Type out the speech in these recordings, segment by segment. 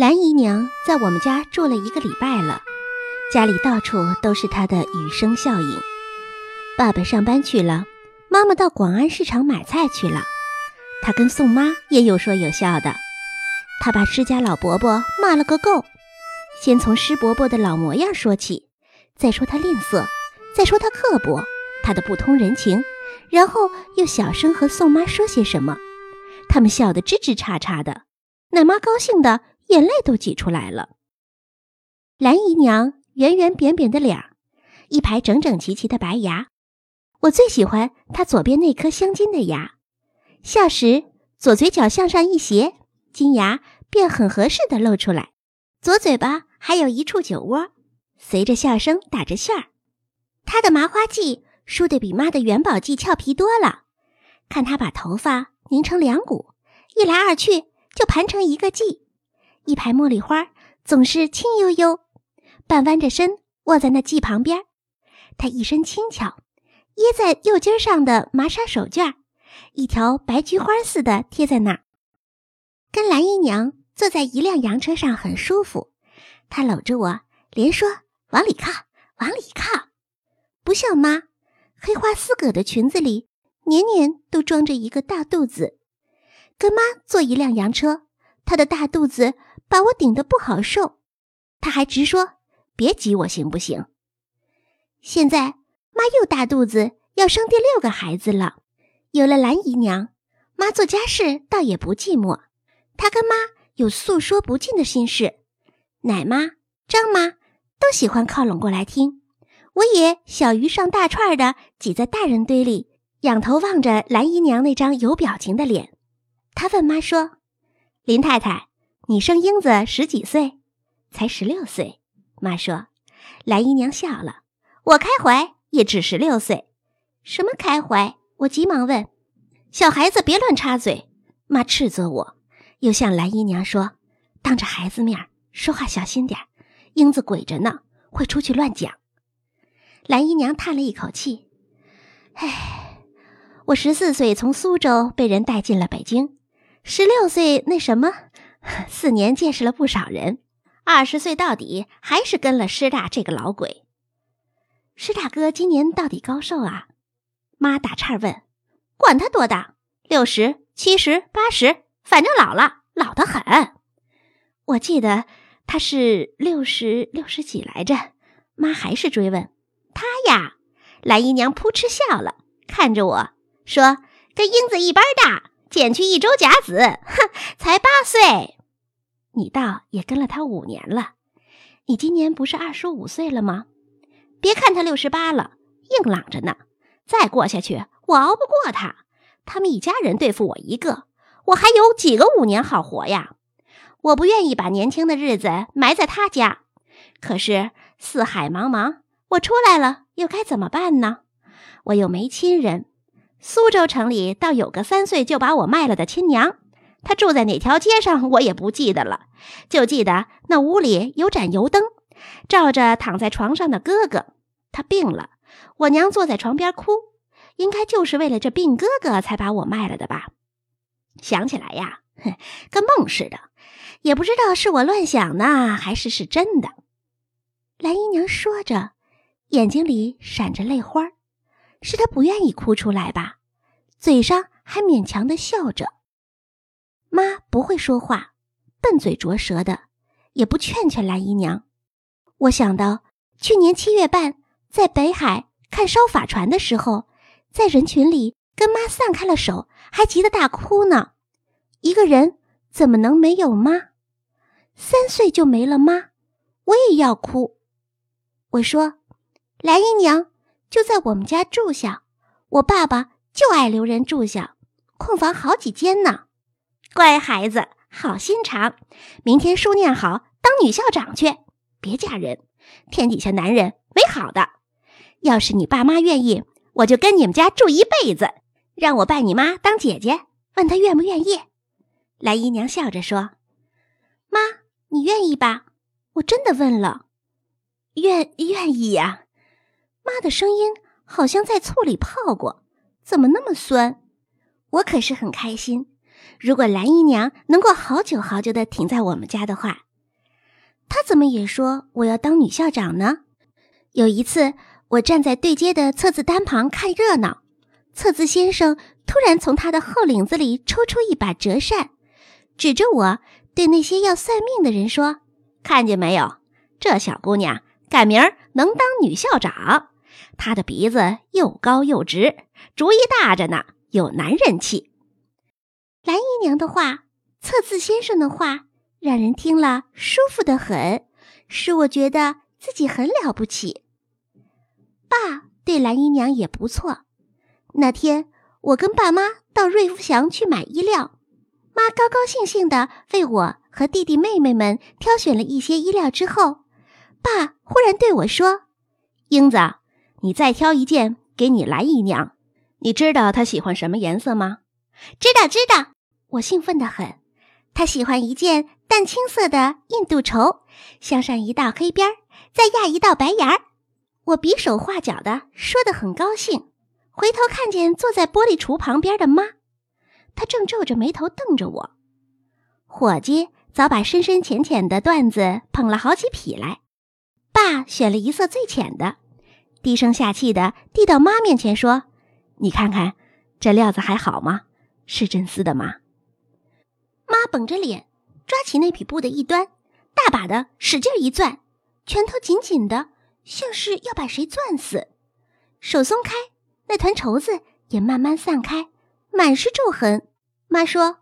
蓝姨娘在我们家住了一个礼拜了，家里到处都是她的雨声效应。爸爸上班去了，妈妈到广安市场买菜去了，她跟宋妈也有说有笑的。她把施家老伯伯骂了个够，先从施伯伯的老模样说起，再说他吝啬，再说他刻薄，他的不通人情，然后又小声和宋妈说些什么，他们笑得吱吱喳喳的，奶妈高兴的。眼泪都挤出来了。蓝姨娘圆圆扁扁的脸儿，一排整整齐齐的白牙，我最喜欢她左边那颗镶金的牙。笑时左嘴角向上一斜，金牙便很合适的露出来，左嘴巴还有一处酒窝，随着笑声打着旋儿。她的麻花髻梳得比妈的元宝髻俏皮多了，看她把头发拧成两股，一来二去就盘成一个髻。一排茉莉花总是轻悠悠，半弯着身卧在那髻旁边。她一身轻巧，掖在右襟上的麻纱手绢，一条白菊花似的贴在那儿。跟蓝姨娘坐在一辆洋车上很舒服，她搂着我，连说往里靠，往里靠。不像妈，黑花丝葛的裙子里年年都装着一个大肚子。跟妈坐一辆洋车，她的大肚子。把我顶得不好受，他还直说：“别挤我行不行？”现在妈又大肚子，要生第六个孩子了。有了蓝姨娘，妈做家事倒也不寂寞。她跟妈有诉说不尽的心事，奶妈、张妈都喜欢靠拢过来听。我也小鱼上大串的挤在大人堆里，仰头望着蓝姨娘那张有表情的脸。她问妈说：“林太太。”你生英子十几岁，才十六岁。妈说：“蓝姨娘笑了。我开怀也只十六岁。什么开怀？”我急忙问：“小孩子别乱插嘴。”妈斥责我，又向蓝姨娘说：“当着孩子面说话小心点英子鬼着呢，会出去乱讲。”蓝姨娘叹了一口气：“唉，我十四岁从苏州被人带进了北京，十六岁那什么。” 四年见识了不少人，二十岁到底还是跟了师大这个老鬼。师大哥今年到底高寿啊？妈打岔问。管他多大，六十、七十、八十，反正老了，老得很。我记得他是六十六十几来着。妈还是追问。他呀，蓝姨娘扑哧笑了，看着我说：“跟英子一般大。”减去一周甲子，哼，才八岁。你倒也跟了他五年了。你今年不是二十五岁了吗？别看他六十八了，硬朗着呢。再过下去，我熬不过他。他们一家人对付我一个，我还有几个五年好活呀？我不愿意把年轻的日子埋在他家。可是四海茫茫，我出来了又该怎么办呢？我又没亲人。苏州城里倒有个三岁就把我卖了的亲娘，她住在哪条街上我也不记得了，就记得那屋里有盏油灯，照着躺在床上的哥哥。他病了，我娘坐在床边哭，应该就是为了这病哥哥才把我卖了的吧？想起来呀，哼，跟梦似的，也不知道是我乱想呢，还是是真的。蓝姨娘说着，眼睛里闪着泪花儿。是他不愿意哭出来吧，嘴上还勉强的笑着。妈不会说话，笨嘴拙舌的，也不劝劝蓝姨娘。我想到去年七月半在北海看烧法船的时候，在人群里跟妈散开了手，还急得大哭呢。一个人怎么能没有妈？三岁就没了妈，我也要哭。我说，蓝姨娘。就在我们家住下，我爸爸就爱留人住下，空房好几间呢。乖孩子，好心肠，明天书念好，当女校长去，别嫁人。天底下男人没好的，要是你爸妈愿意，我就跟你们家住一辈子，让我拜你妈当姐姐，问她愿不愿意。蓝姨娘笑着说：“妈，你愿意吧？我真的问了，愿愿意呀。”妈的声音好像在醋里泡过，怎么那么酸？我可是很开心。如果蓝姨娘能够好久好久的停在我们家的话，她怎么也说我要当女校长呢？有一次，我站在对街的册子单旁看热闹，册子先生突然从他的后领子里抽出一把折扇，指着我对那些要算命的人说：“看见没有，这小姑娘赶明儿能当女校长。他的鼻子又高又直，主意大着呢，有男人气。”蓝姨娘的话，测字先生的话，让人听了舒服的很，使我觉得自己很了不起。爸对蓝姨娘也不错。那天我跟爸妈到瑞福祥去买衣料，妈高高兴兴的为我和弟弟妹妹们挑选了一些衣料之后，爸忽然对我说：“英子，你再挑一件给你蓝姨娘。你知道她喜欢什么颜色吗？”知道，知道，我兴奋的很。她喜欢一件淡青色的印度绸，镶上一道黑边儿，再压一道白沿儿。我比手画脚的说的很高兴，回头看见坐在玻璃橱旁边的妈，她正皱着眉头瞪着我。伙计早把深深浅浅的缎子捧了好几匹来，爸选了一色最浅的，低声下气的递到妈面前说：“你看看，这料子还好吗？”是真丝的吗？妈绷着脸，抓起那匹布的一端，大把的使劲一攥，拳头紧紧的，像是要把谁攥死。手松开，那团绸子也慢慢散开，满是皱痕。妈说：“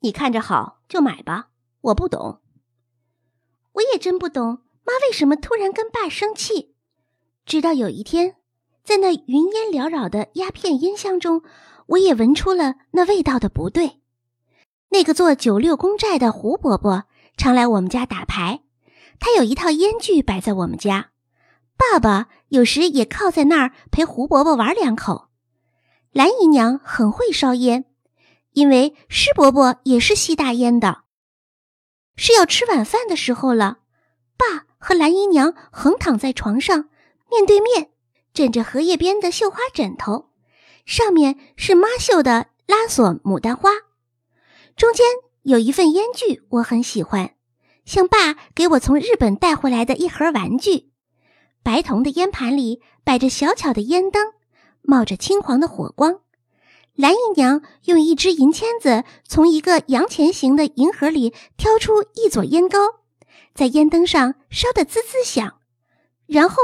你看着好就买吧。”我不懂，我也真不懂，妈为什么突然跟爸生气。直到有一天，在那云烟缭绕的鸦片烟香中。我也闻出了那味道的不对。那个做九六公债的胡伯伯常来我们家打牌，他有一套烟具摆在我们家。爸爸有时也靠在那儿陪胡伯伯玩两口。蓝姨娘很会烧烟，因为施伯伯也是吸大烟的。是要吃晚饭的时候了，爸和蓝姨娘横躺在床上，面对面，枕着荷叶边的绣花枕头。上面是妈绣的拉锁牡丹花，中间有一份烟具，我很喜欢，像爸给我从日本带回来的一盒玩具。白铜的烟盘里摆着小巧的烟灯，冒着青黄的火光。蓝姨娘用一支银签子从一个洋钱形的银盒里挑出一撮烟膏，在烟灯上烧得滋滋响，然后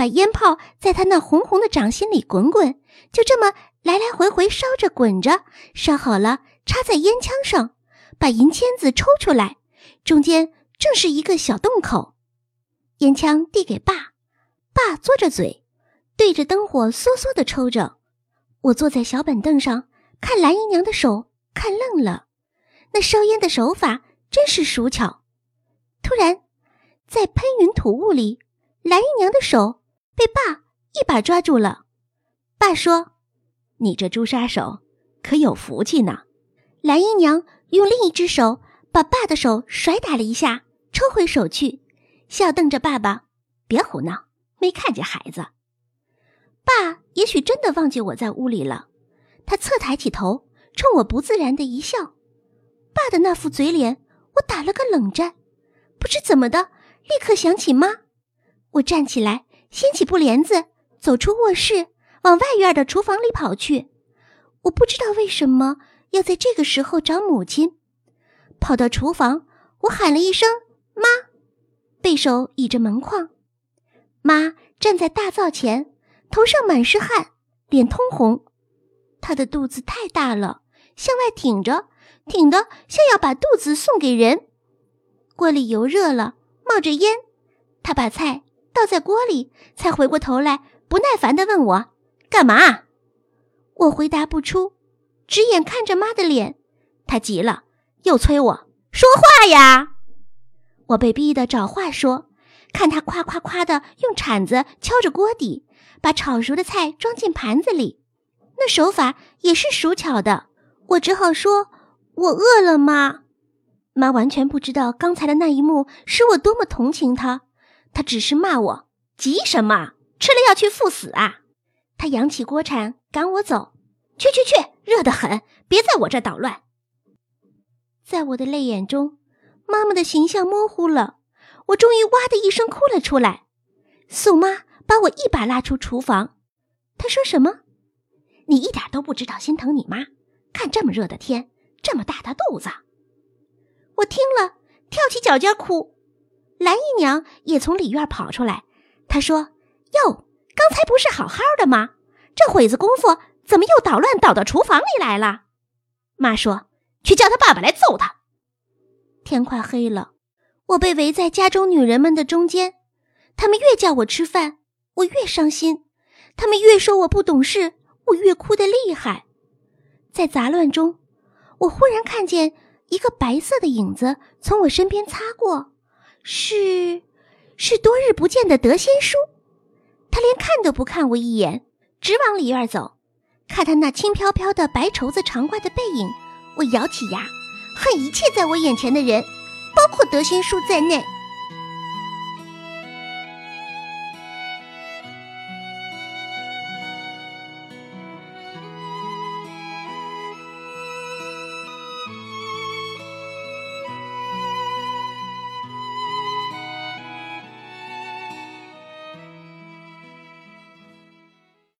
把烟泡在他那红红的掌心里滚滚，就这么。来来回回烧着，滚着，烧好了，插在烟枪上，把银签子抽出来，中间正是一个小洞口。烟枪递给爸，爸嘬着嘴，对着灯火嗦嗦的抽着。我坐在小板凳上，看蓝姨娘的手，看愣了。那烧烟的手法真是熟巧。突然，在喷云吐雾里，蓝姨娘的手被爸一把抓住了。爸说。你这朱砂手可有福气呢！蓝姨娘用另一只手把爸的手甩打了一下，抽回手去，笑瞪着爸爸：“别胡闹，没看见孩子。”爸也许真的忘记我在屋里了，他侧抬起头，冲我不自然的一笑。爸的那副嘴脸，我打了个冷战，不知怎么的，立刻想起妈。我站起来，掀起布帘子，走出卧室。往外院的厨房里跑去，我不知道为什么要在这个时候找母亲。跑到厨房，我喊了一声“妈”，背手倚着门框。妈站在大灶前，头上满是汗，脸通红。她的肚子太大了，向外挺着，挺得像要把肚子送给人。锅里油热了，冒着烟。她把菜倒在锅里，才回过头来，不耐烦地问我。干嘛？我回答不出，直眼看着妈的脸。她急了，又催我说话呀。我被逼得找话说，看她夸夸夸的用铲子敲着锅底，把炒熟的菜装进盘子里，那手法也是熟巧的。我只好说：“我饿了，妈。”妈完全不知道刚才的那一幕使我多么同情她，他只是骂我：“急什么？吃了要去赴死啊！”他扬起锅铲赶我走，去去去，热得很，别在我这捣乱。在我的泪眼中，妈妈的形象模糊了，我终于哇的一声哭了出来。宋妈把我一把拉出厨房，她说什么？你一点都不知道心疼你妈。看这么热的天，这么大的肚子。我听了，跳起脚尖哭。蓝姨娘也从里院跑出来，她说：“哟，刚才不是好好的吗？这会子功夫，怎么又捣乱捣到厨房里来了？”妈说：“去叫他爸爸来揍他。”天快黑了，我被围在家中女人们的中间，他们越叫我吃饭，我越伤心；他们越说我不懂事，我越哭得厉害。在杂乱中，我忽然看见一个白色的影子从我身边擦过，是，是多日不见的德仙叔。他连看都不看我一眼，直往里院走。看他那轻飘飘的白绸子长褂的背影，我咬起牙，恨一切在我眼前的人，包括德仙叔在内。